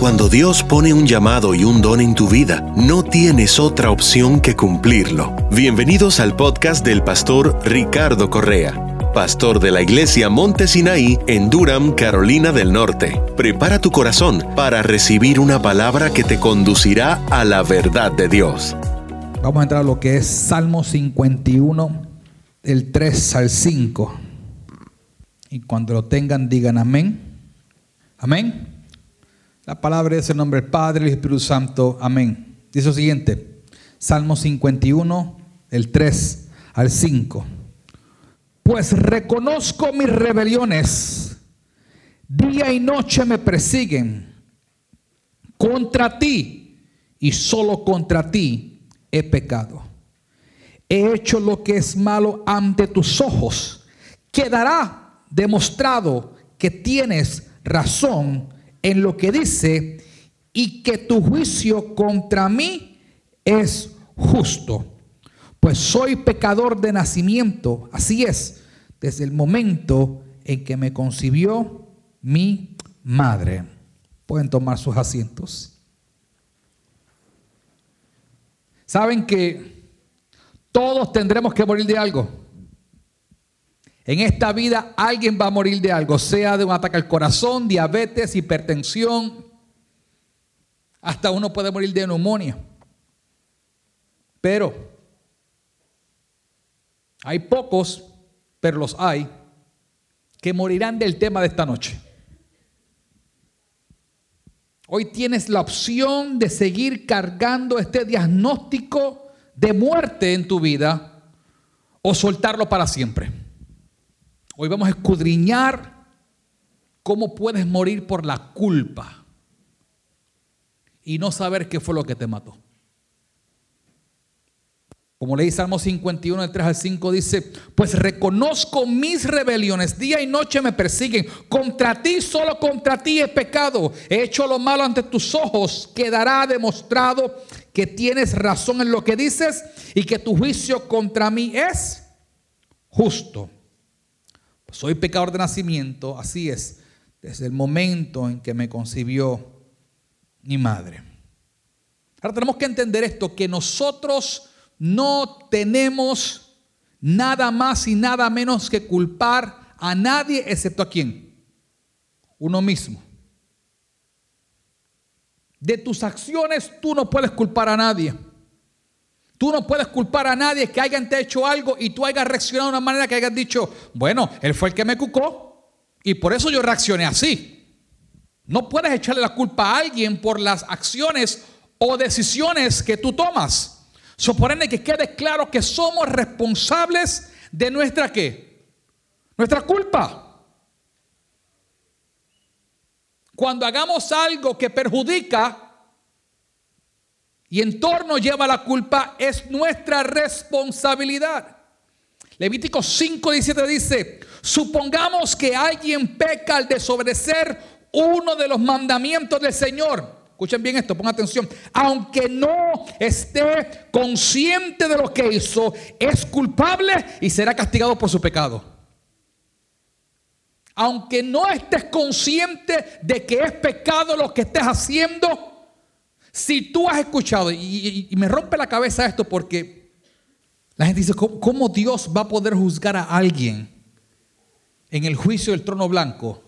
Cuando Dios pone un llamado y un don en tu vida, no tienes otra opción que cumplirlo. Bienvenidos al podcast del pastor Ricardo Correa pastor de la iglesia Monte Sinaí en Durham, Carolina del Norte. Prepara tu corazón para recibir una palabra que te conducirá a la verdad de Dios. Vamos a entrar a lo que es Salmo 51, del 3 al 5. Y cuando lo tengan, digan amén. Amén. La palabra es el nombre del Padre y Espíritu Santo. Amén. Dice lo siguiente. Salmo 51, del 3 al 5 pues reconozco mis rebeliones. Día y noche me persiguen. Contra ti y solo contra ti he pecado. He hecho lo que es malo ante tus ojos. Quedará demostrado que tienes razón en lo que dice y que tu juicio contra mí es justo. Pues soy pecador de nacimiento, así es desde el momento en que me concibió mi madre. Pueden tomar sus asientos. Saben que todos tendremos que morir de algo. En esta vida alguien va a morir de algo, sea de un ataque al corazón, diabetes, hipertensión, hasta uno puede morir de neumonía. Pero hay pocos pero los hay que morirán del tema de esta noche. Hoy tienes la opción de seguir cargando este diagnóstico de muerte en tu vida o soltarlo para siempre. Hoy vamos a escudriñar cómo puedes morir por la culpa y no saber qué fue lo que te mató. Como leí Salmo 51, del 3 al 5, dice, pues reconozco mis rebeliones, día y noche me persiguen, contra ti, solo contra ti he pecado, he hecho lo malo ante tus ojos, quedará demostrado que tienes razón en lo que dices y que tu juicio contra mí es justo. Soy pecador de nacimiento, así es, desde el momento en que me concibió mi madre. Ahora tenemos que entender esto, que nosotros no tenemos nada más y nada menos que culpar a nadie excepto a quién? Uno mismo. De tus acciones tú no puedes culpar a nadie. Tú no puedes culpar a nadie que hayan te hecho algo y tú hayas reaccionado de una manera que hayas dicho, bueno, él fue el que me cucó y por eso yo reaccioné así. No puedes echarle la culpa a alguien por las acciones o decisiones que tú tomas. Supone que quede claro que somos responsables de nuestra qué? Nuestra culpa. Cuando hagamos algo que perjudica y en torno lleva la culpa, es nuestra responsabilidad. Levítico 5:17 dice, supongamos que alguien peca al desobedecer uno de los mandamientos del Señor. Escuchen bien esto, pongan atención. Aunque no esté consciente de lo que hizo, es culpable y será castigado por su pecado. Aunque no estés consciente de que es pecado lo que estés haciendo, si tú has escuchado, y, me rompe la cabeza esto porque la gente dice, ¿cómo Dios va a poder juzgar a alguien en el juicio del trono blanco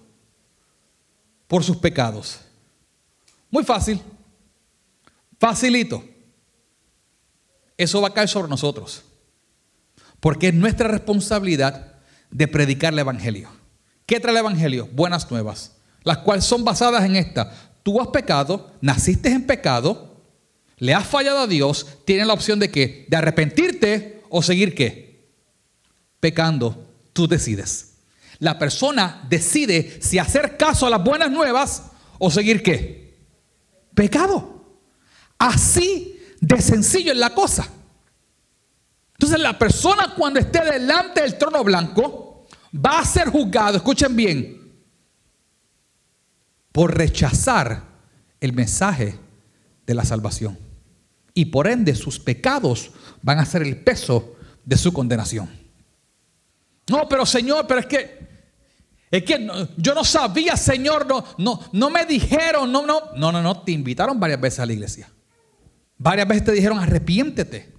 por sus pecados? Muy fácil. Facilito. Eso va a caer sobre nosotros. Porque es nuestra responsabilidad de predicar el Evangelio. ¿Qué trae el Evangelio? Buenas nuevas. Las cuales son basadas en esta. Tú has pecado, naciste en pecado, le has fallado a Dios, tienes la opción de qué? De arrepentirte o seguir qué? Pecando. Tú decides. La persona decide si hacer caso a las buenas nuevas o seguir qué? pecado. Así de sencillo es la cosa. Entonces la persona cuando esté delante del trono blanco va a ser juzgado, escuchen bien, por rechazar el mensaje de la salvación. Y por ende sus pecados van a ser el peso de su condenación. No, pero Señor, pero es que Es que yo no sabía, Señor, no, no, no me dijeron, no, no, no, no, no, te invitaron varias veces a la iglesia. Varias veces te dijeron, arrepiéntete.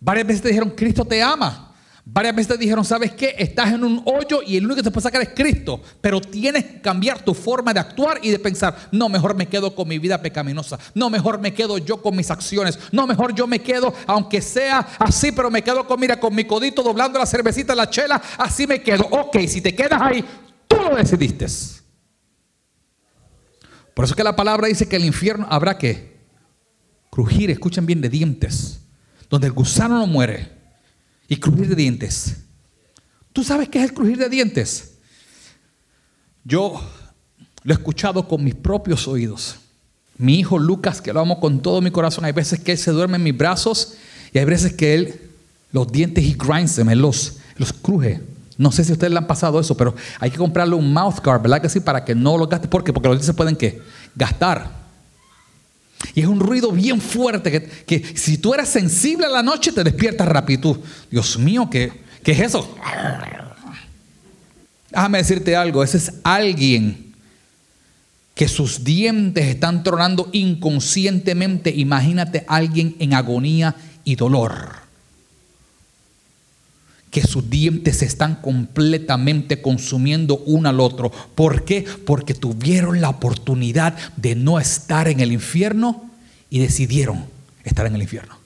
Varias veces te dijeron, Cristo te ama. Varias veces dijeron, ¿sabes qué? Estás en un hoyo y el único que te puede sacar es Cristo. Pero tienes que cambiar tu forma de actuar y de pensar, no, mejor me quedo con mi vida pecaminosa. No, mejor me quedo yo con mis acciones. No, mejor yo me quedo, aunque sea así, pero me quedo con, mira, con mi codito doblando la cervecita, la chela, así me quedo. Ok, si te quedas ahí, Tú lo decidiste. Por eso que la palabra dice que el infierno habrá que crujir, escuchen bien, de dientes, donde el gusano no muere, y crujir de dientes. ¿Tú sabes qué es el crujir de dientes? Yo lo he escuchado con mis propios oídos. Mi hijo Lucas, que lo amo con todo mi corazón, hay veces que él se duerme en mis brazos y hay veces que él, los dientes y grinds los, los cruje. No sé si a ustedes le han pasado eso, pero hay que comprarle un mouth guard, ¿verdad que sí? Para que no lo gaste. ¿Por qué? Porque los dientes pueden ¿qué? gastar. Y es un ruido bien fuerte que, si tú eres sensible a la noche te despiertas rápido. Dios mío, ¿qué, ¿qué es eso? Déjame decirte algo, ese es alguien que sus dientes están tronando inconscientemente. Imagínate alguien en agonía y dolor que sus dientes se están completamente consumiendo uno al otro. ¿Por qué? Porque tuvieron la oportunidad de no estar en el infierno y decidieron estar en el infierno.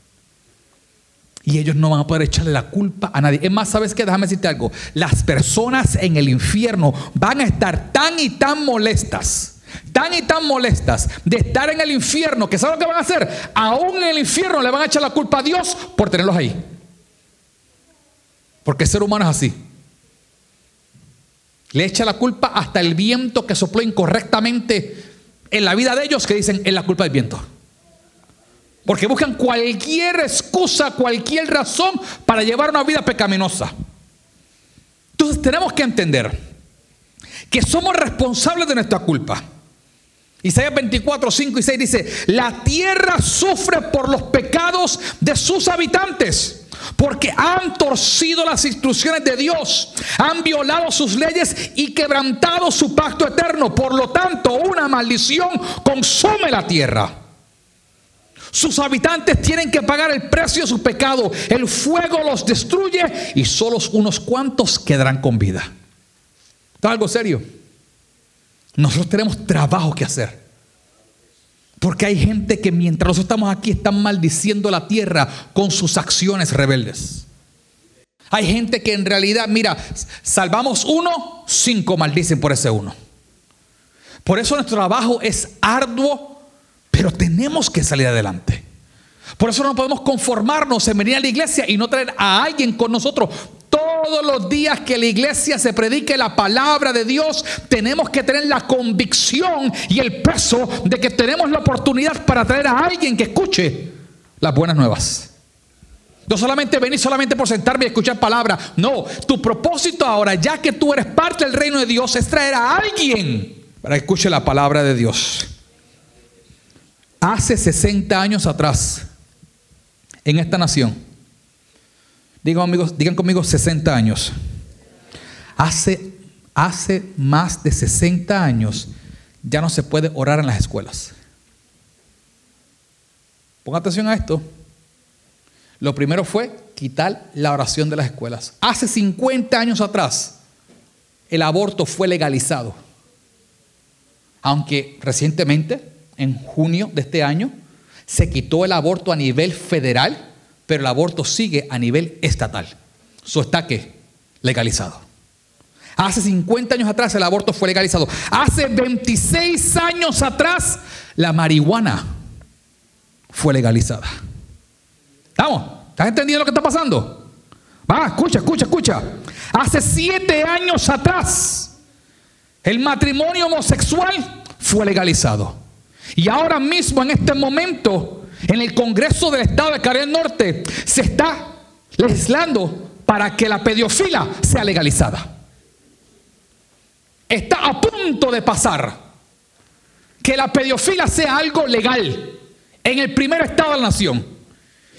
Y ellos no van a poder echarle la culpa a nadie. Es más, ¿sabes qué? Déjame decirte algo. Las personas en el infierno van a estar tan y tan molestas tan y tan molestas de estar en el infierno, que ¿saben lo que van a hacer? Aún en el infierno le van a echar la culpa a Dios por tenerlos ahí. Porque el ser humano es así. Le echa la culpa hasta el viento que sopló incorrectamente en la vida de ellos que dicen es la culpa del viento. Porque buscan cualquier excusa, cualquier razón para llevar una vida pecaminosa. Entonces tenemos que entender que somos responsables de nuestra culpa. Isaías 24, 5 y 6 dice, la tierra sufre por los pecados de sus habitantes. Porque han torcido las instrucciones de Dios, han violado sus leyes y quebrantado su pacto eterno. Por lo tanto, una maldición consume la tierra. Sus habitantes tienen que pagar el precio de su pecado. El fuego los destruye y solo unos cuantos quedarán con vida. ¿Está algo serio? Nosotros tenemos trabajo que hacer. Porque hay gente que mientras nosotros estamos aquí están maldiciendo la tierra con sus acciones rebeldes. Hay gente que en realidad, mira, salvamos uno, cinco maldicen por ese uno. Por eso nuestro trabajo es arduo, pero tenemos que salir adelante. Por eso no podemos conformarnos en venir a la iglesia y no traer a alguien con nosotros. Todos los días que la iglesia se predique la palabra de Dios, tenemos que tener la convicción y el peso de que tenemos la oportunidad para traer a alguien que escuche las buenas nuevas. No solamente venir solamente por sentarme y escuchar palabra. No, tu propósito ahora, ya que tú eres parte del reino de Dios, es traer a alguien para que escuche la palabra de Dios. Hace 60 años atrás, en esta nación, digan, amigos, digan conmigo 60 años. Hace, hace más de 60 años ya no se puede orar en las escuelas. Ponga atención a esto. Lo primero fue quitar la oración de las escuelas. Hace 50 años atrás, el aborto fue legalizado. Aunque recientemente, en junio de este año, se quitó el aborto a nivel federal pero el aborto sigue a nivel estatal. Eso está legalizado. Hace 50 años atrás el aborto fue legalizado. Hace 26 años atrás la marihuana fue legalizada. ¿Estamos? ¿Estás entendiendo lo que está pasando? Va, escucha, escucha, escucha. Hace 7 años atrás el matrimonio homosexual fue legalizado. Y ahora mismo, en este momento, en el Congreso del Estado de Carolina del Norte se está legislando para que la pedofila sea legalizada. Está a punto de pasar que la pedofila sea algo legal en el primer estado de la nación.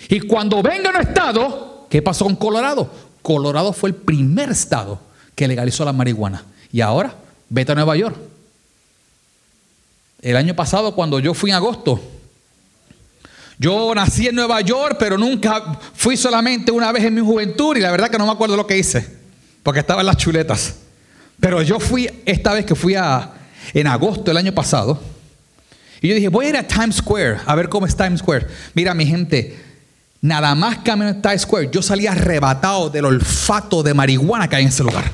Y cuando venga un estado, ¿qué pasó con Colorado? Colorado fue el primer estado que legalizó la marihuana. Y ahora, vete a Nueva York. El año pasado, cuando yo fui en agosto, yo nací en Nueva York, pero nunca fui solamente una vez en mi juventud y la verdad que no me acuerdo lo que hice, porque estaba en las chuletas. Pero yo fui esta vez que fui a, en agosto del año pasado. Y yo dije, voy a ir a Times Square a ver cómo es Times Square. Mira, mi gente, nada más camino en Times Square, yo salía arrebatado del olfato de marihuana que hay en ese lugar.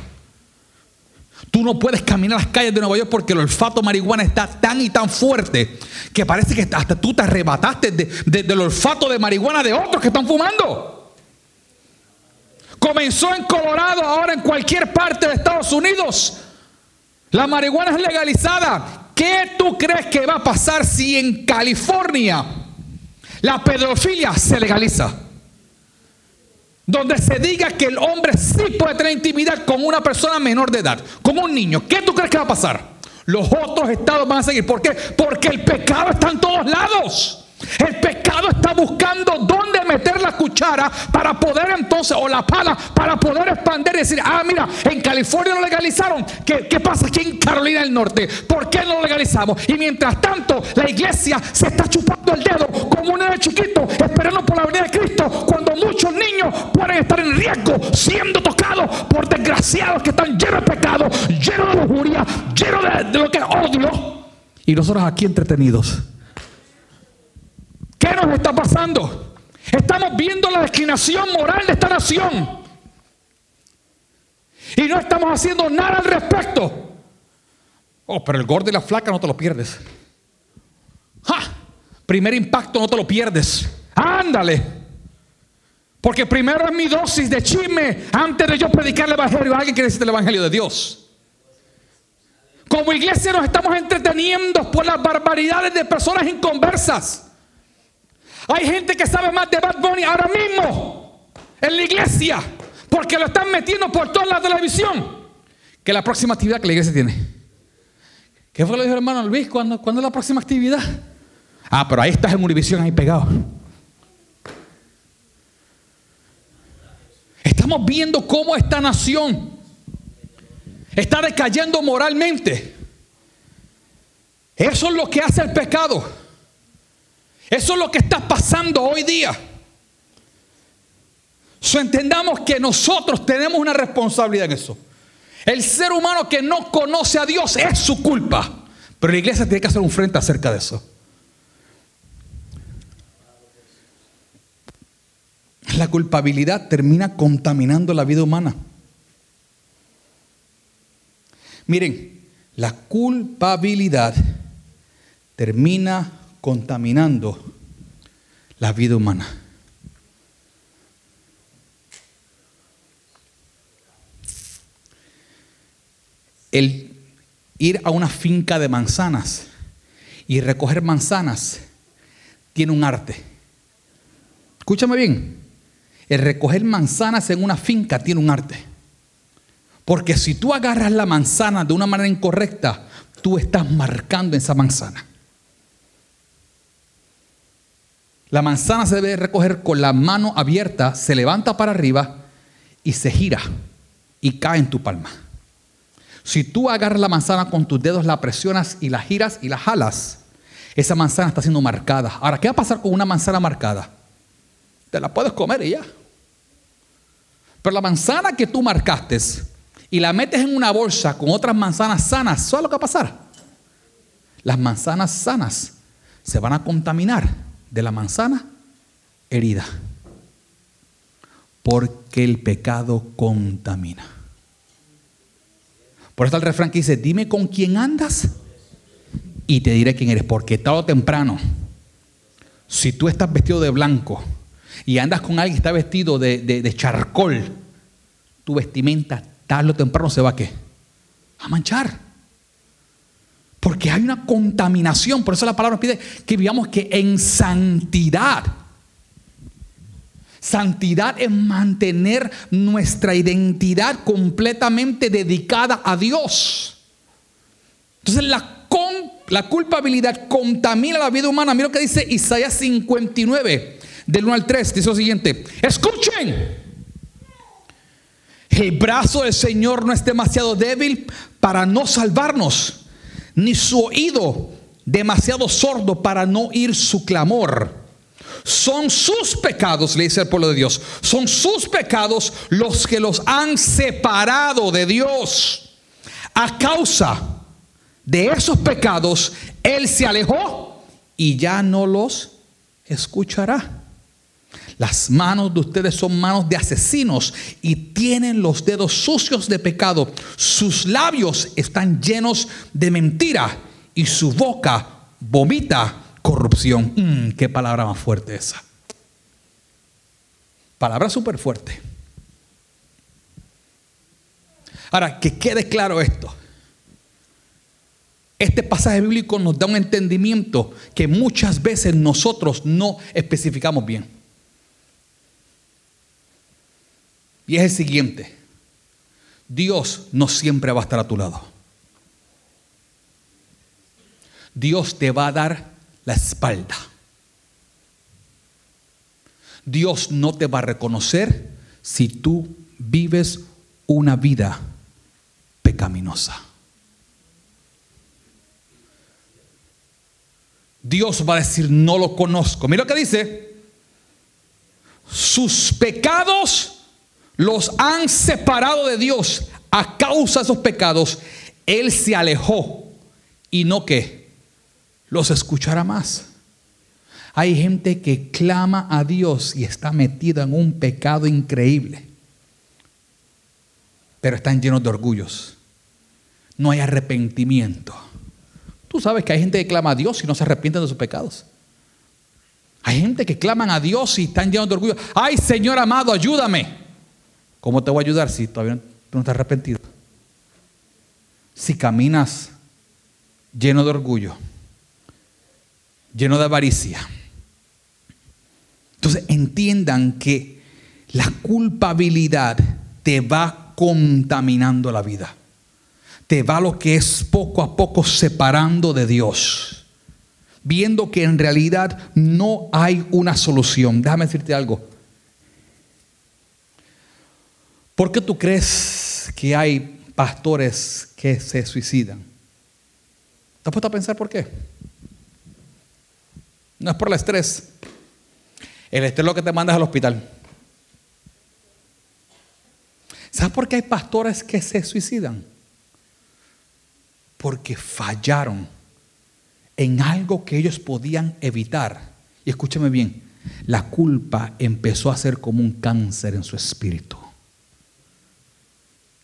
Tú no puedes caminar las calles de Nueva York porque el olfato de marihuana está tan y tan fuerte que parece que hasta tú te arrebataste del olfato de marihuana de otros que están fumando. Comenzó en Colorado, ahora en cualquier parte de Estados Unidos. La marihuana es legalizada. ¿Qué tú crees que va a pasar si en California la pedofilia se legaliza? Donde se diga que el hombre sí puede tener intimidad con una persona menor de edad, como un niño. ¿Qué tú crees que va a pasar? Los otros estados van a seguir. ¿Por qué? Porque el pecado está en todos lados. El pecado está buscando dónde meter la cuchara para poder entonces, o la pala, para poder expandir y decir, ah, mira, en California lo legalizaron. ¿Qué, ¿Qué, pasa aquí en Carolina del Norte? ¿Por qué no lo legalizamos? Y mientras tanto, la iglesia se está chupando el dedo como un niño chiquito, esperando por la venida de Cristo, cuando muchos niños pueden estar en riesgo, siendo tocados por desgraciados que están llenos de pecado, llenos de lujuria, llenos de, de lo que es odio. Y nosotros aquí entretenidos. ¿Qué nos está pasando? Estamos viendo la declinación moral de esta nación. Y no estamos haciendo nada al respecto. Oh, pero el gordo y la flaca no te lo pierdes. ¡Ja! Primer impacto no te lo pierdes. Ándale. Porque primero es mi dosis de chisme antes de yo predicar el evangelio. Alguien quiere decirte el evangelio de Dios. Como iglesia nos estamos entreteniendo por las barbaridades de personas inconversas. Hay gente que sabe más de Bad Bunny ahora mismo en la iglesia porque lo están metiendo por toda la televisión que la próxima actividad que la iglesia tiene. ¿Qué fue lo que dijo el hermano Luis? ¿Cuándo, ¿Cuándo, es la próxima actividad? Ah, pero ahí estás en Univisión ahí pegado. Estamos viendo cómo esta nación está decayendo moralmente. Eso es lo que hace el pecado. Eso es lo que está pasando hoy día. So, entendamos que nosotros tenemos una responsabilidad en eso. El ser humano que no conoce a Dios es su culpa. Pero la iglesia tiene que hacer un frente acerca de eso. La culpabilidad termina contaminando la vida humana. Miren, la culpabilidad termina contaminando la vida humana. El ir a una finca de manzanas y recoger manzanas tiene un arte. Escúchame bien, el recoger manzanas en una finca tiene un arte. Porque si tú agarras la manzana de una manera incorrecta, tú estás marcando esa manzana. La manzana se debe recoger con la mano abierta, se levanta para arriba y se gira y cae en tu palma. Si tú agarras la manzana con tus dedos, la presionas y la giras y la jalas, esa manzana está siendo marcada. Ahora, ¿qué va a pasar con una manzana marcada? Te la puedes comer y ya. Pero la manzana que tú marcaste y la metes en una bolsa con otras manzanas sanas, ¿sabes lo que va a pasar? Las manzanas sanas se van a contaminar de la manzana herida. Porque el pecado contamina. Por eso el refrán que dice, dime con quién andas y te diré quién eres. Porque tarde o temprano, si tú estás vestido de blanco y andas con alguien que está vestido de, de charcol, tu vestimenta tarde o temprano se va a qué? A manchar. Porque hay una contaminación. Por eso la palabra nos pide que vivamos que en santidad. Santidad es mantener nuestra identidad completamente dedicada a Dios. Entonces la, la culpabilidad contamina la vida humana. Mira lo que dice Isaías 59, del 1 al 3. Dice lo siguiente. Escuchen. El brazo del Señor no es demasiado débil para no salvarnos, ni su oído demasiado sordo para no oír su clamor. Son sus pecados, le dice el pueblo de Dios, son sus pecados los que los han separado de Dios. A causa de esos pecados, Él se alejó y ya no los escuchará. Las manos de ustedes son manos de asesinos y tienen los dedos sucios de pecado. Sus labios están llenos de mentira y su boca vomita corrupción. Mm, qué palabra más fuerte esa. Palabra súper fuerte. Ahora, que quede claro esto. Este pasaje bíblico nos da un entendimiento que muchas veces nosotros no especificamos bien. Y es el siguiente. Dios no siempre va a estar a tu lado. Dios te va a dar la espalda. Dios no te va a reconocer si tú vives una vida pecaminosa. Dios va a decir, no lo conozco. Mira lo que dice. Sus pecados los han separado de Dios. A causa de esos pecados, Él se alejó y no que los escuchará más. Hay gente que clama a Dios y está metida en un pecado increíble, pero están llenos de orgullos. No hay arrepentimiento. Tú sabes que hay gente que clama a Dios y no se arrepienten de sus pecados. Hay gente que claman a Dios y están llenos de orgullo. Ay, Señor amado, ayúdame. ¿Cómo te voy a ayudar si todavía no estás arrepentido? Si caminas lleno de orgullo, lleno de avaricia. Entonces entiendan que la culpabilidad te va contaminando la vida te va lo que es poco a poco separando de Dios. Viendo que en realidad no hay una solución. Déjame decirte algo. ¿Por qué tú crees que hay pastores que se suicidan? ¿Te has puesto a pensar por qué? No es por el estrés. El estrés es lo que te mandas al hospital. ¿Sabes por qué hay pastores que se suicidan? porque fallaron en algo que ellos podían evitar. Y escúchame bien, la culpa empezó a ser como un cáncer en su espíritu.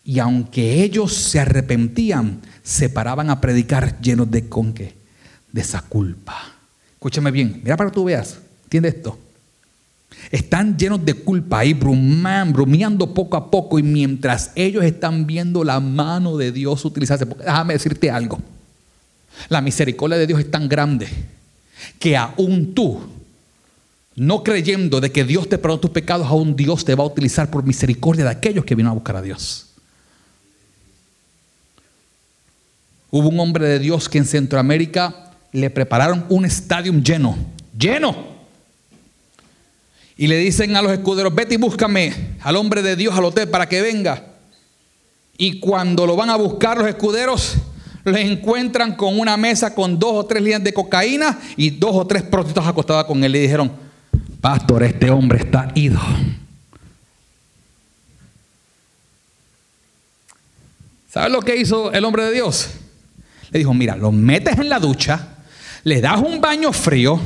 Y aunque ellos se arrepentían, se paraban a predicar llenos de con De esa culpa. Escúchame bien, mira para que tú veas, entiende esto. Están llenos de culpa ahí, bruman, brumeando poco a poco. Y mientras ellos están viendo la mano de Dios utilizarse, déjame decirte algo. La misericordia de Dios es tan grande que aún tú, no creyendo de que Dios te perdona tus pecados, aún Dios te va a utilizar por misericordia de aquellos que vienen a buscar a Dios. Hubo un hombre de Dios que en Centroamérica le prepararon un estadio lleno, lleno y le dicen a los escuderos, vete y búscame al hombre de Dios al hotel para que venga. Y cuando lo van a buscar los escuderos, los encuentran con una mesa con dos o tres líneas de cocaína y dos o tres prostitutas acostadas con él. Le dijeron, pastor, este hombre está ido. ¿Sabes lo que hizo el hombre de Dios? Le dijo, mira, lo metes en la ducha, le das un baño frío,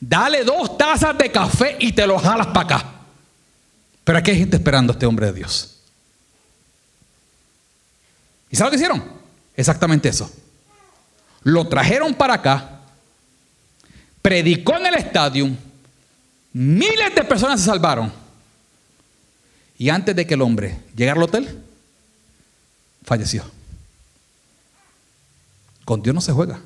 dale dos tazas de café y te lo jalas para acá. Pero aquí hay gente esperando a este hombre de Dios. ¿Y sabes lo que hicieron? Exactamente eso. Lo trajeron para acá, predicó en el estadio, miles de personas se salvaron. Y antes de que el hombre llegara al hotel, falleció. Con Dios no se juega.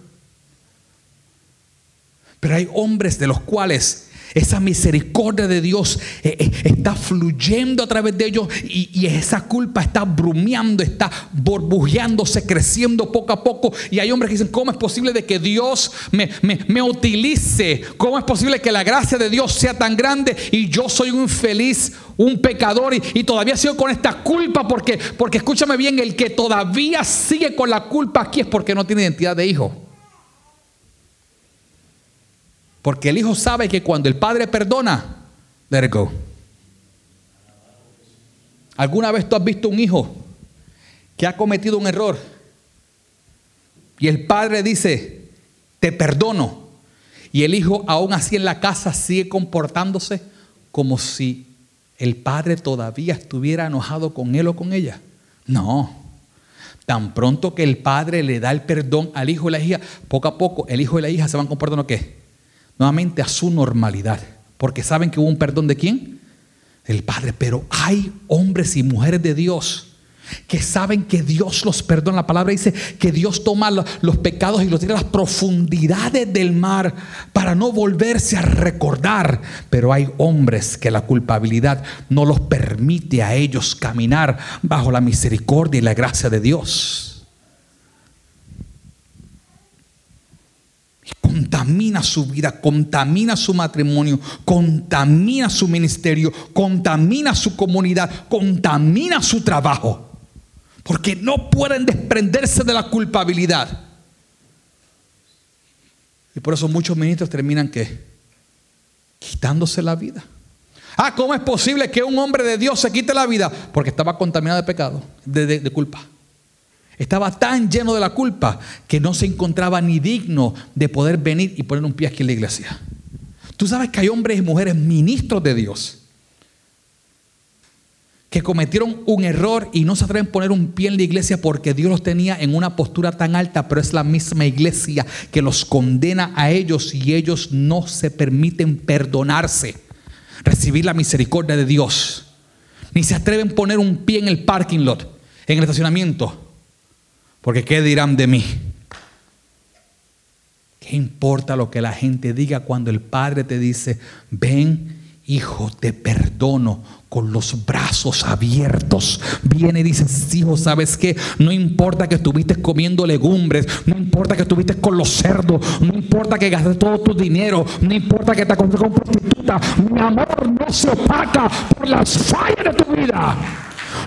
Pero hay hombres de los cuales esa misericordia de Dios eh, eh, está fluyendo a través de ellos y, esa culpa está brumeando, está burbujeándose, creciendo poco a poco. Y hay hombres que dicen, ¿cómo es posible de que Dios me, me utilice? ¿Cómo es posible que la gracia de Dios sea tan grande y yo soy un infeliz, un pecador y, todavía sigo con esta culpa porque, porque escúchame bien, el que todavía sigue con la culpa aquí es porque no tiene identidad de hijo. Porque el hijo sabe que cuando el padre perdona, let it go. ¿Alguna vez tú has visto un hijo que ha cometido un error y el padre dice, te perdono? Y el hijo aún así en la casa sigue comportándose como si el padre todavía estuviera enojado con él o con ella. No. Tan pronto que el padre le da el perdón al hijo y la hija, poco a poco el hijo y la hija se van comportando qué? Nuevamente a su normalidad. Porque saben que hubo un perdón de quién? El padre. Pero hay hombres y mujeres de Dios que saben que Dios los perdona. La palabra dice que Dios toma los pecados y los tira a las profundidades del mar para no volverse a recordar. Pero hay hombres que la culpabilidad no los permite a ellos caminar bajo la misericordia y la gracia de Dios. Contamina su vida, contamina su matrimonio, contamina su ministerio, contamina su comunidad, contamina su trabajo. Porque no pueden desprenderse de la culpabilidad. Y por eso muchos ministros terminan que quitándose la vida. Ah, ¿cómo es posible que un hombre de Dios se quite la vida? Porque estaba contaminado de pecado, de, de culpa. Estaba tan lleno de la culpa que no se encontraba ni digno de poder venir y poner un pie aquí en la iglesia. Tú sabes que hay hombres y mujeres ministros de Dios que cometieron un error y no se atreven a poner un pie en la iglesia porque Dios los tenía en una postura tan alta, pero es la misma iglesia que los condena a ellos y ellos no se permiten perdonarse, recibir la misericordia de Dios, ni se atreven a poner un pie en el parking lot, en el estacionamiento, porque ¿qué dirán de mí? ¿Qué importa lo que la gente diga cuando el Padre te dice, ven, hijo, te perdono con los brazos abiertos. Viene y dice, hijo, ¿sabes qué? No importa que estuviste comiendo legumbres, no importa que estuviste con los cerdos, no importa que gastes todo tu dinero, no importa que te acostes con prostituta. Mi amor no se opaca por las fallas de tu vida.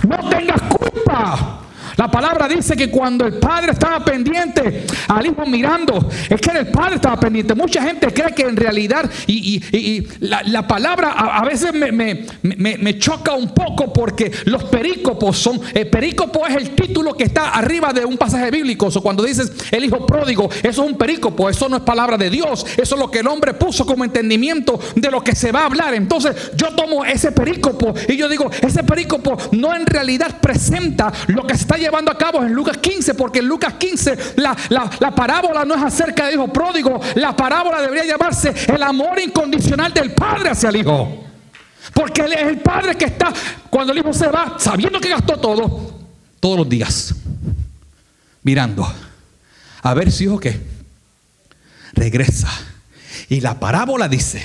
No tengas culpa. La palabra dice que cuando el padre estaba pendiente al hijo mirando, es que el padre estaba pendiente. Mucha gente cree que en realidad, y, la, palabra a, veces me, choca un poco porque los perícopos son, el perícopo es el título que está arriba de un pasaje bíblico. O cuando dices el hijo pródigo, eso es un perícopo, eso no es palabra de Dios, eso es lo que el hombre puso como entendimiento de lo que se va a hablar. Entonces yo tomo ese perícopo y yo digo, ese perícopo no en realidad presenta lo que está llevando a cabo en Lucas 15, porque en Lucas 15 la, la parábola no es acerca del hijo pródigo, la parábola debería llamarse el amor incondicional del padre hacia el hijo. Porque es el padre que está, cuando el hijo se va, sabiendo que gastó todo, todos los días, mirando, a ver si hijo que regresa. Y la parábola dice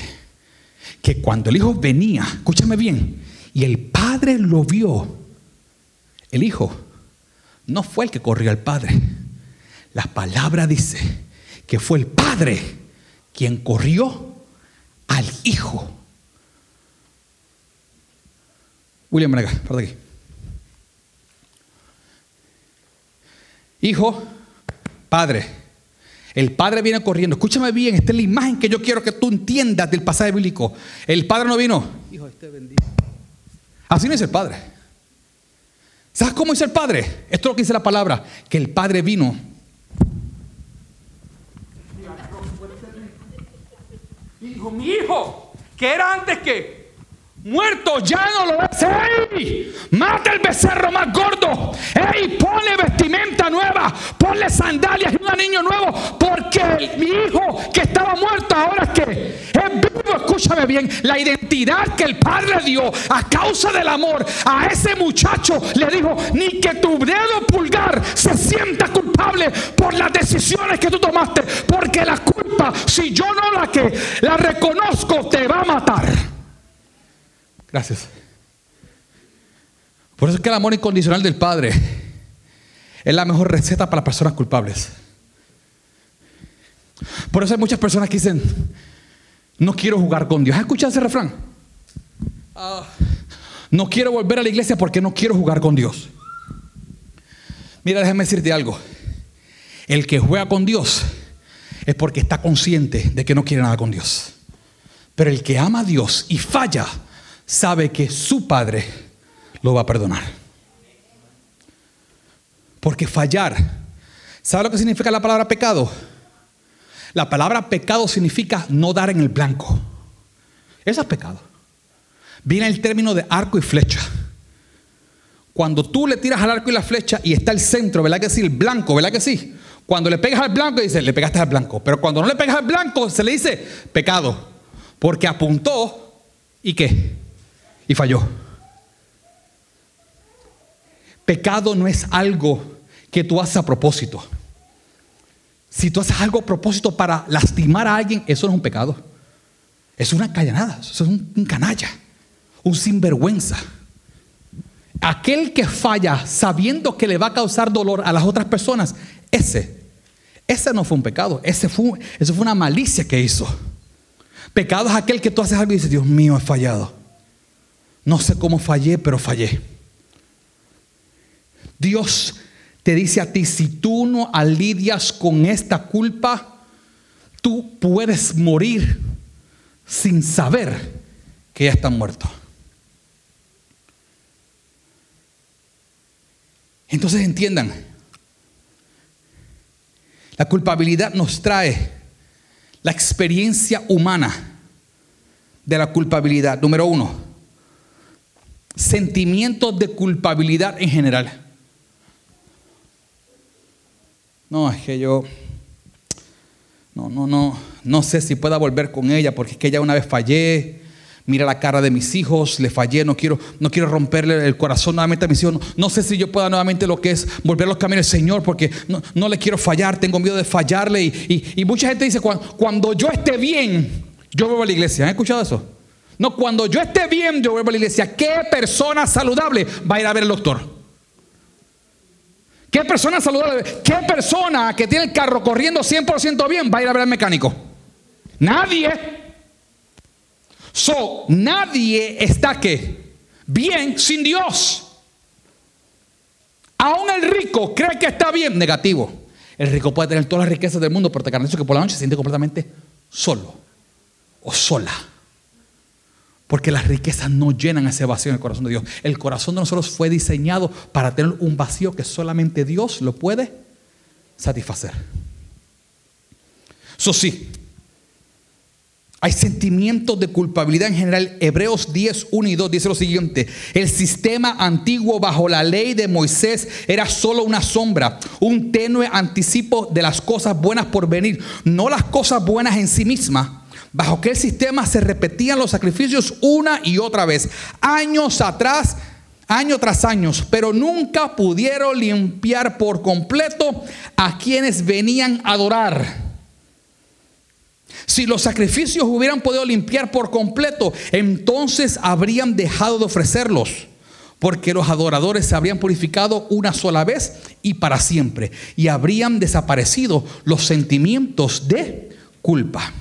que cuando el hijo venía, escúchame bien, y el padre lo vio, el hijo no fue el que corrió al Padre. La palabra dice que fue el Padre quien corrió al Hijo. William Braga, por aquí. Hijo, Padre. El Padre viene corriendo. Escúchame bien, esta es la imagen que yo quiero que tú entiendas del pasaje bíblico. El Padre no vino. Hijo, esté bendito. Así no es el Padre. ¿Sabes cómo dice el Padre? Esto es lo que dice la palabra, que el Padre vino. Dijo, mi hijo, que era antes que Muerto, ya no lo ves. ¡Ey! Mata el becerro más gordo. ¡Ey! Ponle vestimenta nueva. Ponle sandalias y un anillo nuevo. Porque mi hijo que estaba muerto ahora es que es vivo. Escúchame bien. La identidad que el padre dio a causa del amor a ese muchacho le dijo: Ni que tu dedo pulgar se sienta culpable por las decisiones que tú tomaste. Porque la culpa, si yo no la que la reconozco, te va a matar. Gracias. Por eso es que el amor incondicional del Padre es la mejor receta para personas culpables. Por eso hay muchas personas que dicen, no quiero jugar con Dios. ¿Has escuchado ese refrán? Ah, No quiero volver a la iglesia porque no quiero jugar con Dios. Mira, déjame decirte algo. El que juega con Dios es porque está consciente de que no quiere nada con Dios. Pero el que ama a Dios y falla, sabe que su Padre lo va a perdonar. Porque fallar, ¿sabe lo que significa la palabra pecado? La palabra pecado significa no dar en el blanco. Eso es pecado. Viene el término de arco y flecha. Cuando tú le tiras al arco y la flecha y está el centro, ¿verdad que sí? El blanco, ¿verdad que sí? Cuando le pegas al blanco, dice, le pegaste al blanco. Pero cuando no le pegas al blanco, se le dice pecado. Porque apuntó y qué? Y falló. Pecado no es algo que tú haces a propósito. Si tú haces algo a propósito para lastimar a alguien, eso no es un pecado. Es una callanada, eso es un, canalla, un sinvergüenza. Aquel que falla sabiendo que le va a causar dolor a las otras personas, ese, ese no fue un pecado, ese fue, eso fue una malicia que hizo. Pecado es aquel que tú haces algo y dices, Dios mío, he fallado. No sé cómo fallé, pero fallé. Dios te dice a ti, si tú no alidias con esta culpa, tú puedes morir sin saber que ya está muerto. Entonces entiendan, la culpabilidad nos trae la experiencia humana de la culpabilidad. Número uno, sentimientos de culpabilidad en general. No, es que yo no, no, no, no sé si pueda volver con ella porque es que ya una vez fallé. Mira la cara de mis hijos, le fallé, no quiero, no quiero romperle el corazón nuevamente a mis hijos. No, sé si yo pueda nuevamente lo que es volver a los caminos del Señor porque no, le quiero fallar, tengo miedo de fallarle. Y, mucha gente dice, cuando, cuando, yo esté bien, yo vuelvo a la iglesia. ¿Han escuchado eso? No, cuando yo esté bien, yo vuelvo a la iglesia. ¿Qué persona saludable va a ir a ver el doctor? ¿Qué persona saludable? ¿Qué persona que tiene el carro corriendo 100% bien va a ir a ver al mecánico? Nadie. So, nadie está que bien sin Dios. Aún el rico cree que está bien, negativo. El rico puede tener todas las riquezas del mundo, pero te garantizo que por la noche se siente completamente solo o sola. Porque las riquezas no llenan ese vacío en el corazón de Dios. El corazón de nosotros fue diseñado para tener un vacío que solamente Dios lo puede satisfacer. Eso sí, hay sentimientos de culpabilidad en general. Hebreos 10, 1 y 2 dice lo siguiente. El sistema antiguo bajo la ley de Moisés era solo una sombra, un tenue anticipo de las cosas buenas por venir, no las cosas buenas en sí mismas bajo aquel sistema se repetían los sacrificios una y otra vez, años atrás, año tras año, pero nunca pudieron limpiar por completo a quienes venían a adorar. Si los sacrificios hubieran podido limpiar por completo, entonces habrían dejado de ofrecerlos, porque los adoradores se habrían purificado una sola vez y para siempre, y habrían desaparecido los sentimientos de culpa.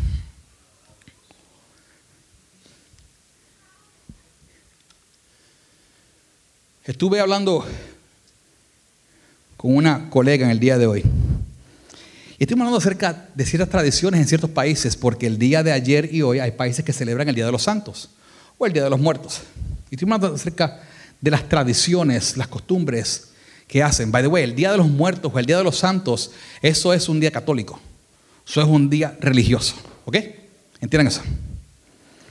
Estuve hablando con una colega en el día de hoy. Y estoy hablando acerca de ciertas tradiciones en ciertos países, porque el día de ayer y hoy hay países que celebran el Día de los Santos o el Día de los Muertos. Y estoy hablando acerca de las tradiciones, las costumbres que hacen. By the way, el Día de los Muertos o el Día de los Santos, eso es un día católico. Eso es un día religioso. ¿Ok? ¿Entienden eso?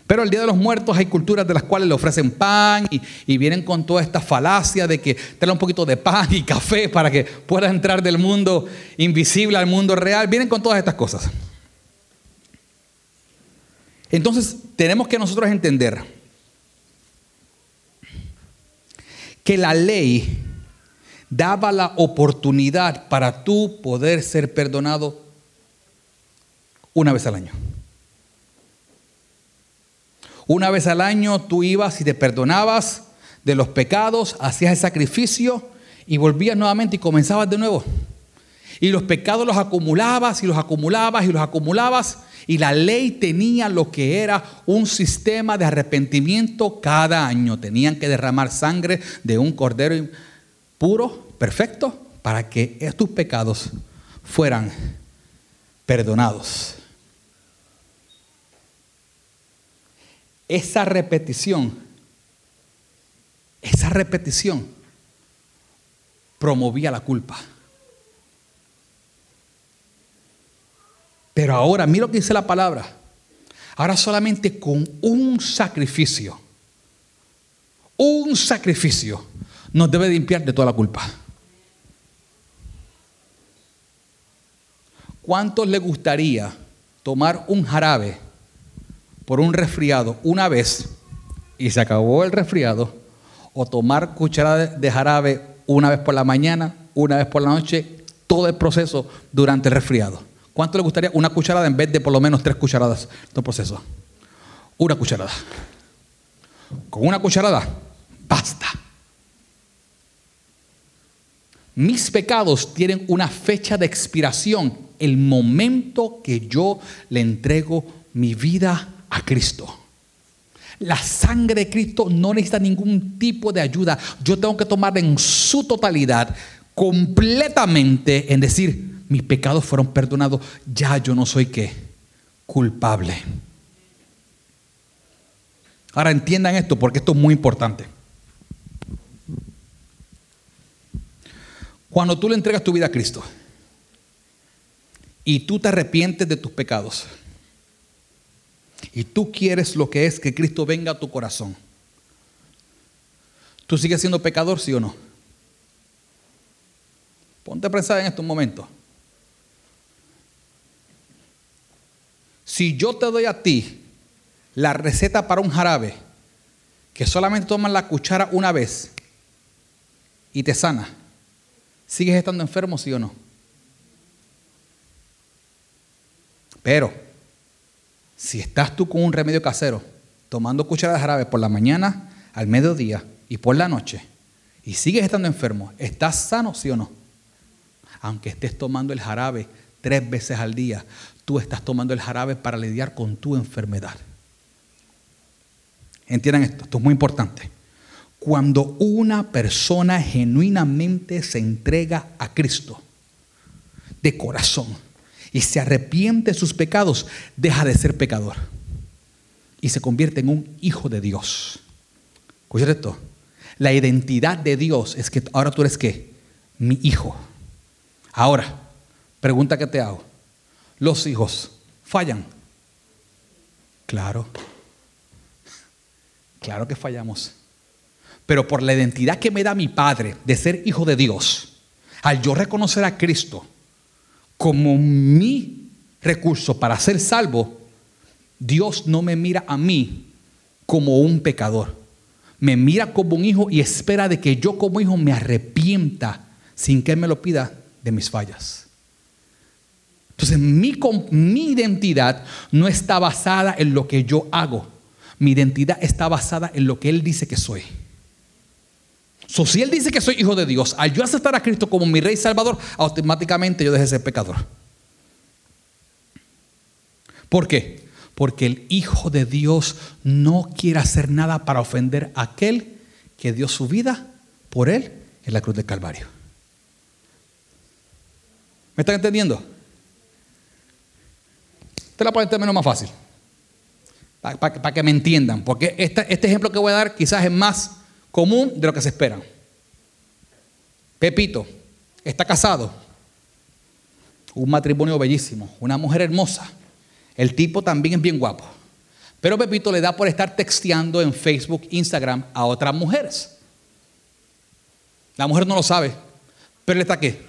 Pero el Día de los Muertos hay culturas de las cuales le ofrecen pan y, vienen con toda esta falacia de que te un poquito de pan y café para que pueda entrar del mundo invisible al mundo real. Vienen con todas estas cosas. Entonces tenemos que nosotros entender que la ley daba la oportunidad para tú poder ser perdonado una vez al año. Una vez al año tú ibas y te perdonabas de los pecados, hacías el sacrificio y volvías nuevamente y comenzabas de nuevo. Y los pecados los acumulabas y los acumulabas y los acumulabas. Y la ley tenía lo que era un sistema de arrepentimiento cada año. Tenían que derramar sangre de un cordero puro, perfecto, para que estos pecados fueran perdonados. Esa repetición, esa repetición promovía la culpa. Pero ahora, mira lo que dice la palabra. Ahora solamente con un sacrificio, un sacrificio nos debe limpiar de toda la culpa. ¿Cuántos le gustaría tomar un jarabe por un resfriado una vez y se acabó el resfriado? ¿O tomar cucharada de jarabe una vez por la mañana, una vez por la noche, todo el proceso durante el resfriado? ¿Cuánto le gustaría una cucharada en vez de por lo menos tres cucharadas de proceso? Una cucharada. Con una cucharada, basta. Mis pecados tienen una fecha de expiración el momento que yo le entrego mi vida a Cristo. La sangre de Cristo no necesita ningún tipo de ayuda. Yo tengo que tomar en su totalidad, completamente, en decir, mis pecados fueron perdonados, ya yo no soy qué, culpable. Ahora entiendan esto porque esto es muy importante. Cuando tú le entregas tu vida a Cristo, y tú te arrepientes de tus pecados y tú quieres lo que es que Cristo venga a tu corazón, ¿tú sigues siendo pecador, sí o no? Ponte a pensar en estos momentos. Si yo te doy a ti la receta para un jarabe que solamente tomas la cuchara una vez y te sana, ¿sigues estando enfermo, sí o no? Pero, si estás tú con un remedio casero, tomando cucharadas de jarabe por la mañana, al mediodía y por la noche, y sigues estando enfermo, ¿estás sano, sí o no? Aunque estés tomando el jarabe tres veces al día, tú estás tomando el jarabe para lidiar con tu enfermedad. Entiendan esto, esto es muy importante. Cuando una persona genuinamente se entrega a Cristo de corazón, y se arrepiente de sus pecados, deja de ser pecador y se convierte en un hijo de Dios. Escucha esto. La identidad de Dios es que ahora tú eres qué? Mi hijo. Ahora, pregunta que te hago. ¿Los hijos fallan? Claro. Claro que fallamos. Pero por la identidad que me da mi padre de ser hijo de Dios, al yo reconocer a Cristo, como mi recurso para ser salvo, Dios no me mira a mí como un pecador. Me mira como un hijo y espera de que yo como hijo me arrepienta sin que Él me lo pida de mis fallas. Entonces mi, mi identidad no está basada en lo que yo hago. Mi identidad está basada en lo que Él dice que soy. Si Él dice que soy hijo de Dios, al yo aceptar a Cristo como mi Rey Salvador, automáticamente yo dejé de ser pecador. ¿Por qué? Porque el Hijo de Dios no quiere hacer nada para ofender a aquel que dio su vida por Él en la cruz del Calvario. ¿Me están entendiendo? Te la puedo entender más fácil. Para que me entiendan. Porque este ejemplo que voy a dar quizás es más común de lo que se espera. Pepito está casado, un matrimonio bellísimo, una mujer hermosa. El tipo también es bien guapo. Pero Pepito le da por estar texteando en Facebook, Instagram a otras mujeres. La mujer no lo sabe, pero él está qué?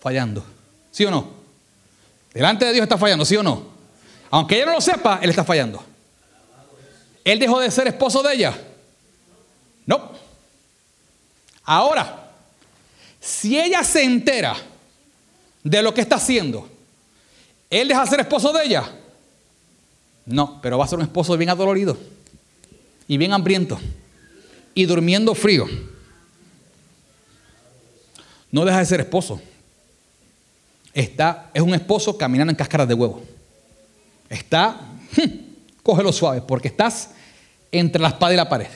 Fallando. ¿Sí o no? Delante de Dios está fallando, ¿sí o no? Aunque ella no lo sepa, él está fallando. Él dejó de ser esposo de ella. No. Ahora, si ella se entera de lo que está haciendo, ¿él deja de ser esposo de ella? No, pero va a ser un esposo bien adolorido y bien hambriento y durmiendo frío. No deja de ser esposo. está, es un esposo caminando en cáscaras de huevo. Está, cógelo suave, porque estás entre la espada y la pared.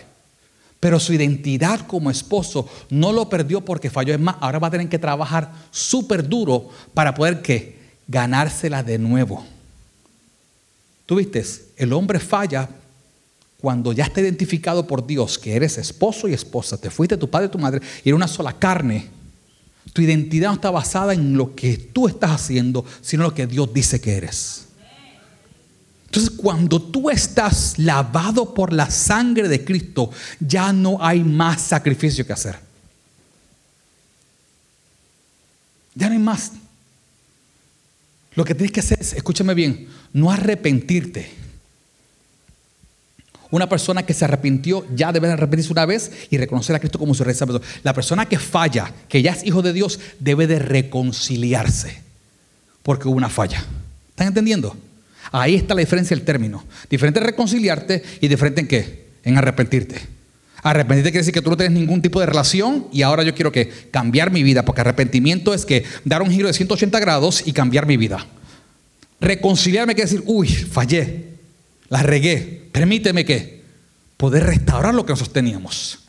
Pero su identidad como esposo no lo perdió porque falló. Es más, ahora va a tener que trabajar súper duro para poder ganársela de nuevo. Tú viste, el hombre falla cuando ya está identificado por Dios que eres esposo y esposa, te fuiste tu padre y tu madre y era una sola carne. Tu identidad no está basada en lo que tú estás haciendo, sino en lo que Dios dice que eres. Entonces, cuando tú estás lavado por la sangre de Cristo, ya no hay más sacrificio que hacer. Ya no hay más. Lo que tienes que hacer es, escúchame bien, no arrepentirte. Una persona que se arrepintió ya debe arrepentirse una vez y reconocer a Cristo como su rey. La persona que falla, que ya es hijo de Dios, debe de reconciliarse porque hubo una falla. ¿Están entendiendo? Ahí está la diferencia del término. Diferente en reconciliarte y diferente en qué? En arrepentirte. Arrepentirte quiere decir que tú no tienes ningún tipo de relación y ahora yo quiero que cambiar mi vida, porque arrepentimiento es que dar un giro de 180 grados y cambiar mi vida. Reconciliarme quiere decir, uy, fallé, la regué, permíteme que poder restaurar lo que nosotros teníamos.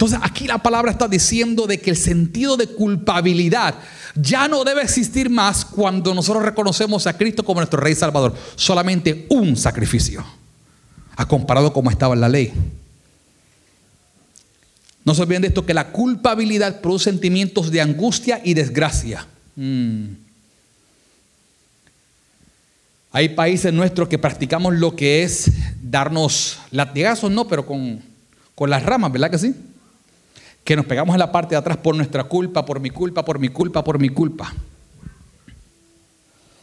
Entonces aquí la palabra está diciendo de que el sentido de culpabilidad ya no debe existir más cuando nosotros reconocemos a Cristo como nuestro Rey Salvador. Solamente un sacrificio, a comparado como estaba en la ley. No se olviden de esto, que la culpabilidad produce sentimientos de angustia y desgracia. Mm. Hay países nuestros que practicamos lo que es darnos latigazos, no, pero con, con las ramas, ¿verdad que sí? Que nos pegamos en la parte de atrás por nuestra culpa, por mi culpa, por mi culpa, por mi culpa.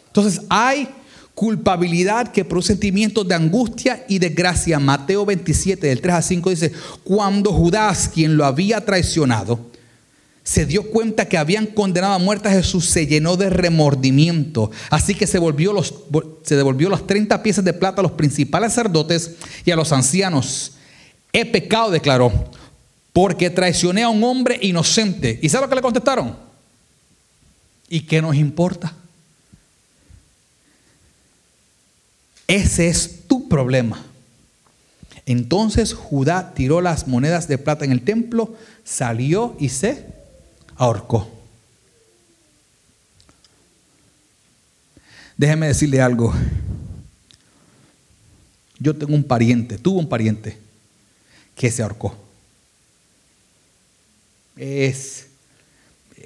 Entonces hay culpabilidad que produce sentimientos de angustia y desgracia. Mateo 27, del 3 a 5 dice, cuando Judas, quien lo había traicionado, se dio cuenta que habían condenado a muerte a Jesús, se llenó de remordimiento. Así que se, los, se devolvió las 30 piezas de plata a los principales sacerdotes y a los ancianos. He pecado, declaró porque traicioné a un hombre inocente. ¿Y sabe lo que le contestaron? ¿Y qué nos importa? Ese es tu problema. Entonces Judá tiró las monedas de plata en el templo, salió y se ahorcó. Déjeme decirle algo. Yo tengo un pariente, tuvo un pariente que se ahorcó es,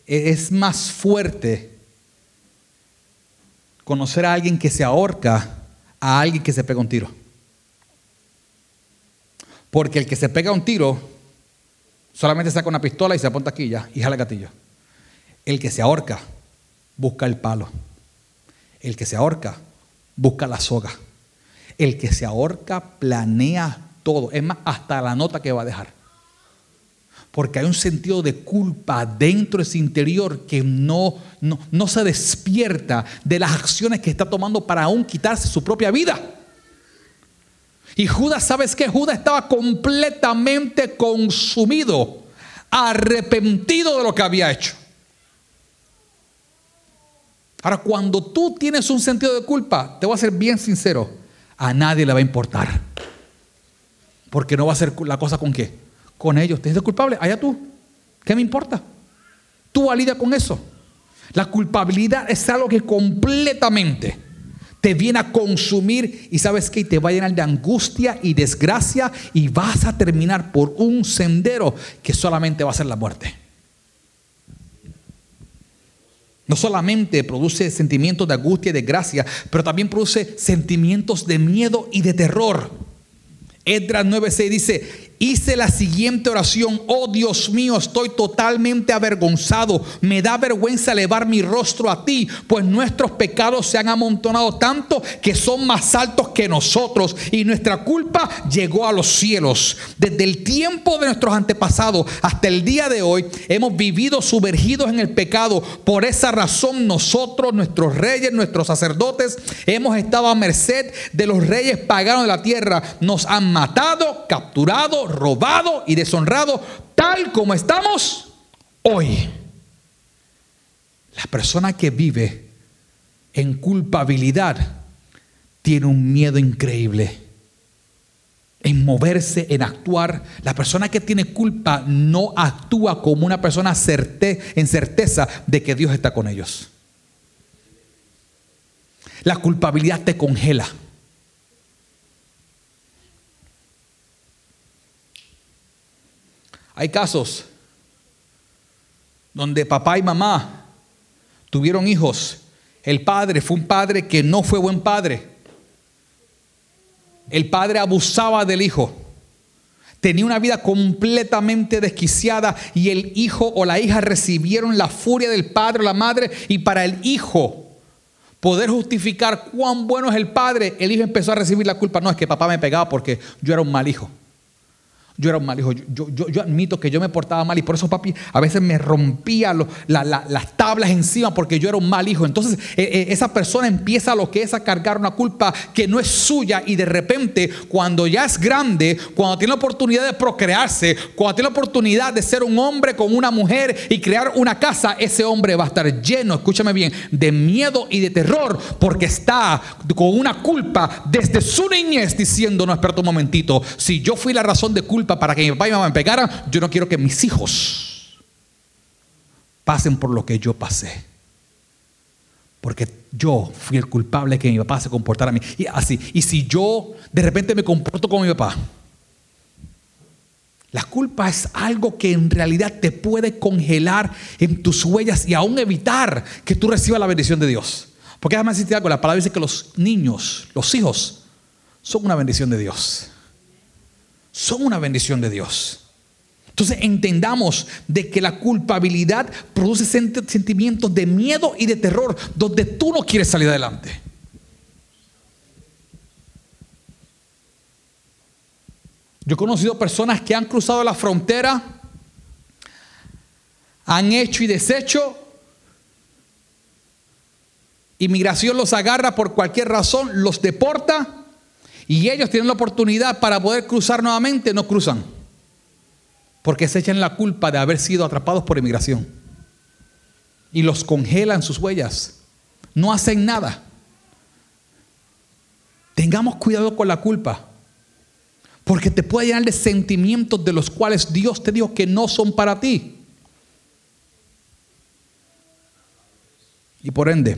es más fuerte conocer a alguien que se ahorca a alguien que se pega un tiro. Porque el que se pega un tiro solamente saca una pistola y se apunta aquí ya y jala el gatillo. El que se ahorca busca el palo. El que se ahorca busca la soga. El que se ahorca planea todo. Es más, hasta la nota que va a dejar porque hay un sentido de culpa dentro de ese interior que no, no, se despierta de las acciones que está tomando para aún quitarse su propia vida. Y Judas, ¿sabes qué? Judas estaba completamente consumido, arrepentido de lo que había hecho. Ahora, cuando tú tienes un sentido de culpa, te voy a ser bien sincero, a nadie le va a importar. Porque no va a ser la cosa con qué? Con ellos. ¿Te sientes culpable? Allá tú. ¿Qué me importa? Tú alidia con eso. La culpabilidad es algo que completamente te viene a consumir y sabes que te va a llenar de angustia y desgracia y vas a terminar por un sendero que solamente va a ser la muerte. No solamente produce sentimientos de angustia y desgracia, pero también produce sentimientos de miedo y de terror. Edras 9:6 dice, hice la siguiente oración, oh Dios mío, estoy totalmente avergonzado, me da vergüenza elevar mi rostro a ti, pues nuestros pecados se han amontonado tanto que son más altos que nosotros y nuestra culpa llegó a los cielos. Desde el tiempo de nuestros antepasados hasta el día de hoy hemos vivido sumergidos en el pecado. Por esa razón nosotros, nuestros reyes, nuestros sacerdotes, hemos estado a merced de los reyes paganos de la tierra. Nos han matado, capturado, robado y deshonrado tal como estamos hoy. La persona que vive en culpabilidad tiene un miedo increíble en moverse, en actuar. La persona que tiene culpa no actúa como una persona en certeza de que Dios está con ellos. La culpabilidad te congela. Hay casos donde papá y mamá tuvieron hijos. El padre fue un padre que no fue buen padre. El padre abusaba del hijo. Tenía una vida completamente desquiciada y el hijo o la hija recibieron la furia del padre o la madre y para el hijo poder justificar cuán bueno es el padre, el hijo empezó a recibir la culpa. No, es que papá me pegaba porque yo era un mal hijo. Yo era un mal hijo. Yo, admito que yo me portaba mal y por eso papi a veces me rompía las tablas encima porque yo era un mal hijo. Entonces eh, eh, esa persona empieza lo que es a cargar una culpa que no es suya y de repente cuando ya es grande, cuando tiene la oportunidad de procrearse, cuando tiene la oportunidad de ser un hombre con una mujer y crear una casa, ese hombre va a estar lleno, escúchame bien, de miedo y de terror porque está con una culpa desde su niñez diciendo, no, espera un momentito, si yo fui la razón de culpa, para que mi papá y mi mamá me pegaran, yo no quiero que mis hijos pasen por lo que yo pasé. Porque yo fui el culpable que mi papá se comportara a mí. Y así. Y si yo de repente me comporto como mi papá, la culpa es algo que en realidad te puede congelar en tus huellas y aún evitar que tú recibas la bendición de Dios. Porque déjame decirte algo, la palabra dice que los niños, los hijos, son una bendición de Dios son una bendición de Dios. Entonces entendamos de que la culpabilidad produce sentimientos de miedo y de terror donde tú no quieres salir adelante. Yo he conocido personas que han cruzado la frontera, han hecho y deshecho, inmigración los agarra por cualquier razón, los deporta y ellos tienen la oportunidad para poder cruzar nuevamente, no cruzan. Porque se echan la culpa de haber sido atrapados por inmigración. Y los congelan sus huellas. No hacen nada. Tengamos cuidado con la culpa. Porque te puede llenar de sentimientos de los cuales Dios te dijo que no son para ti. Y por ende,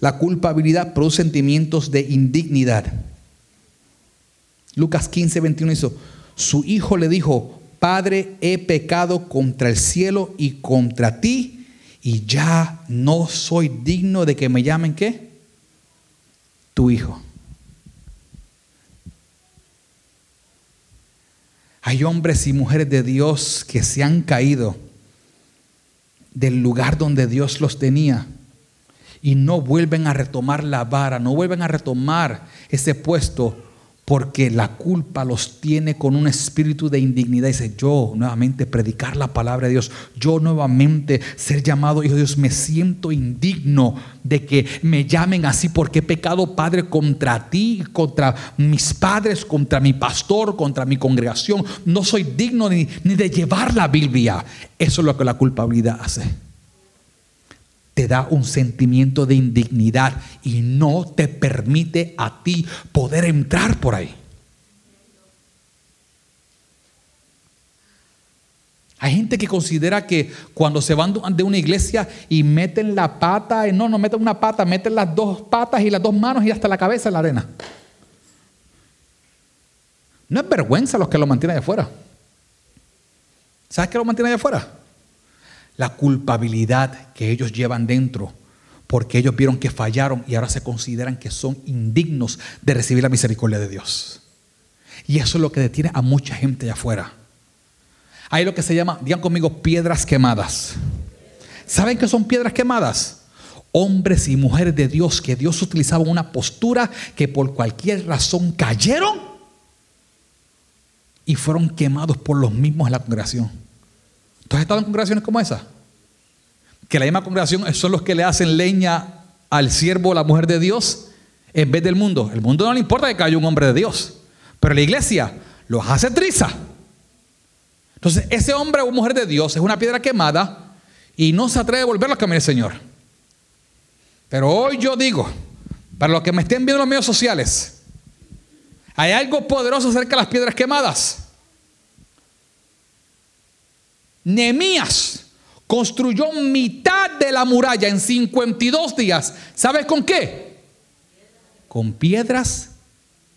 la culpabilidad produce sentimientos de indignidad. Lucas 15, 21 hizo, su hijo le dijo, Padre, he pecado contra el cielo y contra ti, y ya no soy digno de que me llamen qué? Tu hijo. Hay hombres y mujeres de Dios que se han caído del lugar donde Dios los tenía y no vuelven a retomar la vara, no vuelven a retomar ese puesto porque la culpa los tiene con un espíritu de indignidad. Dice, yo nuevamente predicar la palabra de Dios, yo nuevamente ser llamado hijo de Dios, me siento indigno de que me llamen así porque he pecado, Padre, contra ti, contra mis padres, contra mi pastor, contra mi congregación. No soy digno ni, ni de llevar la Biblia. Eso es lo que la culpabilidad hace te da un sentimiento de indignidad y no te permite a ti poder entrar por ahí. Hay gente que considera que cuando se van de una iglesia y meten la pata, no, no meten una pata, meten las dos patas y las dos manos y hasta la cabeza en la arena. No es vergüenza los que lo mantienen allá afuera. ¿Sabes qué lo mantiene allá afuera? La culpabilidad que ellos llevan dentro, porque ellos vieron que fallaron y ahora se consideran que son indignos de recibir la misericordia de Dios. Y eso es lo que detiene a mucha gente allá afuera. Hay lo que se llama, digan conmigo, piedras quemadas. ¿Saben qué son piedras quemadas? Hombres y mujeres de Dios que Dios utilizaba una postura que por cualquier razón cayeron y fueron quemados por los mismos en la congregación. ¿Tú has estado en congregaciones como esa? Que la misma congregación son los que le hacen leña al siervo o la mujer de Dios en vez del mundo. El mundo no le importa que caiga un hombre de Dios, pero la iglesia los hace triza. Entonces, ese hombre o mujer de Dios es una piedra quemada y no se atreve a volver a caminar el Señor. Pero hoy yo digo, para los que me estén viendo en los medios sociales, hay algo poderoso acerca de las piedras quemadas. Nehemías construyó mitad de la muralla en 52 días. ¿Sabes con qué? Con piedras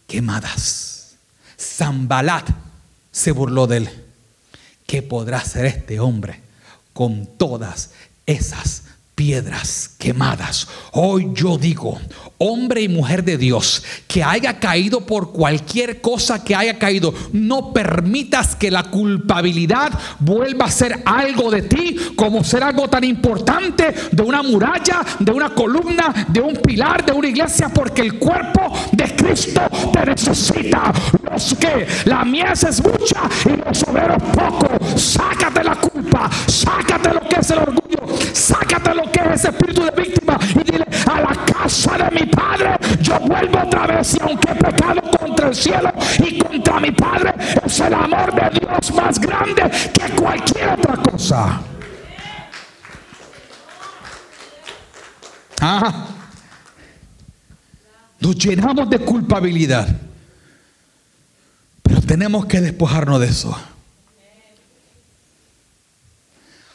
quemadas. Zambalat se burló de él. ¿Qué podrá hacer este hombre con todas esas piedras quemadas. Hoy yo digo, hombre y mujer de Dios, que haya caído por cualquier cosa que haya caído, no permitas que la culpabilidad vuelva a ser algo de ti, como ser algo tan importante de una muralla, de una columna, de un pilar, de una iglesia, porque el cuerpo de Cristo te necesita. Los que la mies es mucha y los obreros poco. Sácate la culpa, sácate lo que es el orgullo, sácate que es ese espíritu de víctima y dile a la casa de mi padre, yo vuelvo otra vez y aunque he pecado contra el cielo y contra mi padre, es el amor de Dios más grande que cualquier otra cosa. Ah, nos llenamos de culpabilidad, pero tenemos que despojarnos de eso.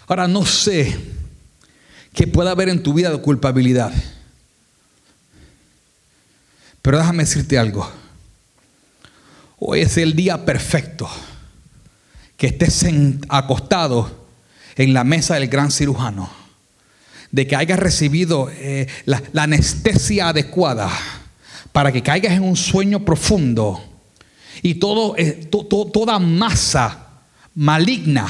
Ahora no sé que pueda haber en tu vida de culpabilidad. Pero déjame decirte algo. Hoy es el día perfecto que estés acostado en la mesa del gran cirujano, de que hayas recibido eh, la, anestesia adecuada para que caigas en un sueño profundo y todo, eh, toda masa maligna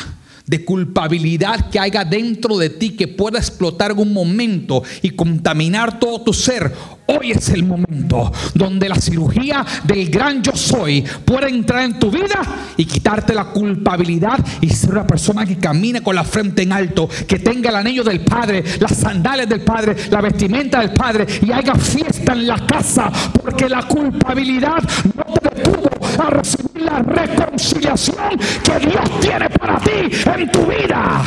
de culpabilidad que haya dentro de ti que pueda explotar en un momento y contaminar todo tu ser. Hoy es el momento donde la cirugía del gran yo soy puede entrar en tu vida y quitarte la culpabilidad y ser una persona que camine con la frente en alto, que tenga el anillo del Padre, las sandalias del Padre, la vestimenta del Padre y haga fiesta en la casa, porque la culpabilidad no te detuvo a recibir la reconciliación que Dios tiene para ti en tu vida.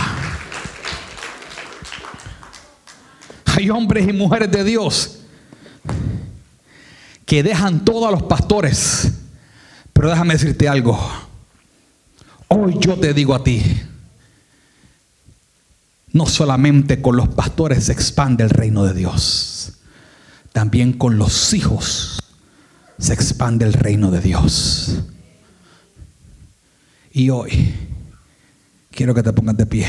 Hay hombres y mujeres de Dios que dejan todo a los pastores. Pero déjame decirte algo. Hoy yo te digo a ti, no solamente con los pastores se expande el reino de Dios, también con los hijos se expande el reino de Dios. Y hoy quiero que te pongas de pie.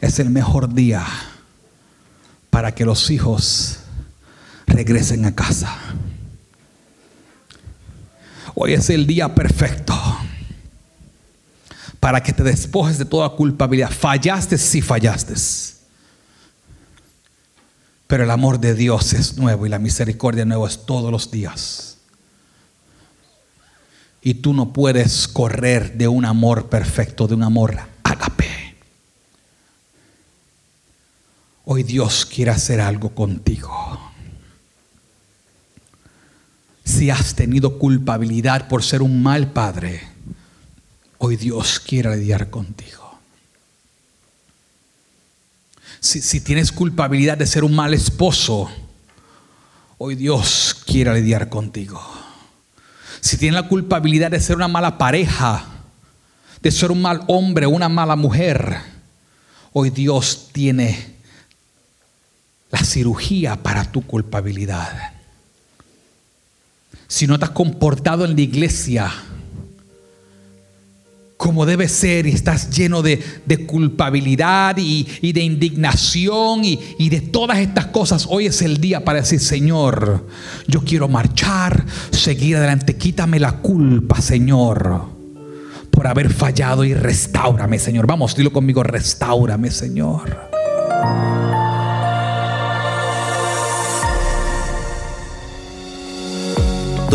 Es el mejor día para que los hijos regresen a casa. Hoy es el día perfecto para que te despojes de toda culpabilidad. Fallaste si fallaste. Pero el amor de Dios es nuevo y la misericordia nueva es todos los días. Y tú no puedes correr de un amor perfecto, de un amor ágape. Hoy Dios quiere hacer algo contigo si has tenido culpabilidad por ser un mal padre, hoy Dios quiere lidiar contigo. Si, tienes culpabilidad de ser un mal esposo, hoy Dios quiere lidiar contigo. Si tienes la culpabilidad de ser una mala pareja, de ser un mal hombre, una mala mujer, hoy Dios tiene la cirugía para tu culpabilidad si no te has comportado en la iglesia como debe ser y estás lleno de, culpabilidad y, de indignación y, y de todas estas cosas, hoy es el día para decir, Señor, yo quiero marchar, seguir adelante, quítame la culpa, Señor, por haber fallado y restaurame, Señor. Vamos, dilo conmigo, restaurame, Señor.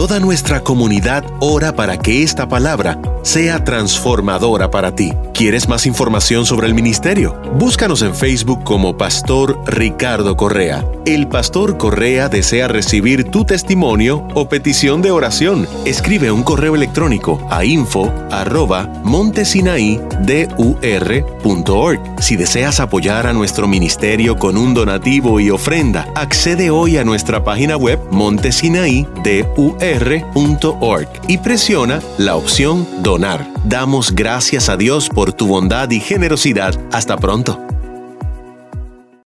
Toda nuestra comunidad ora para que esta palabra sea transformadora para ti. ¿Quieres más información sobre el ministerio? Búscanos en Facebook como Pastor Ricardo Correa. El Pastor Correa desea recibir tu testimonio o petición de oración. Escribe un correo electrónico a info@montesinaídur.org. Si deseas apoyar a nuestro ministerio con un donativo y ofrenda, accede hoy a nuestra página web montesinaídur.org y presiona la opción Donar. Damos gracias a Dios por tu bondad y generosidad. Hasta pronto.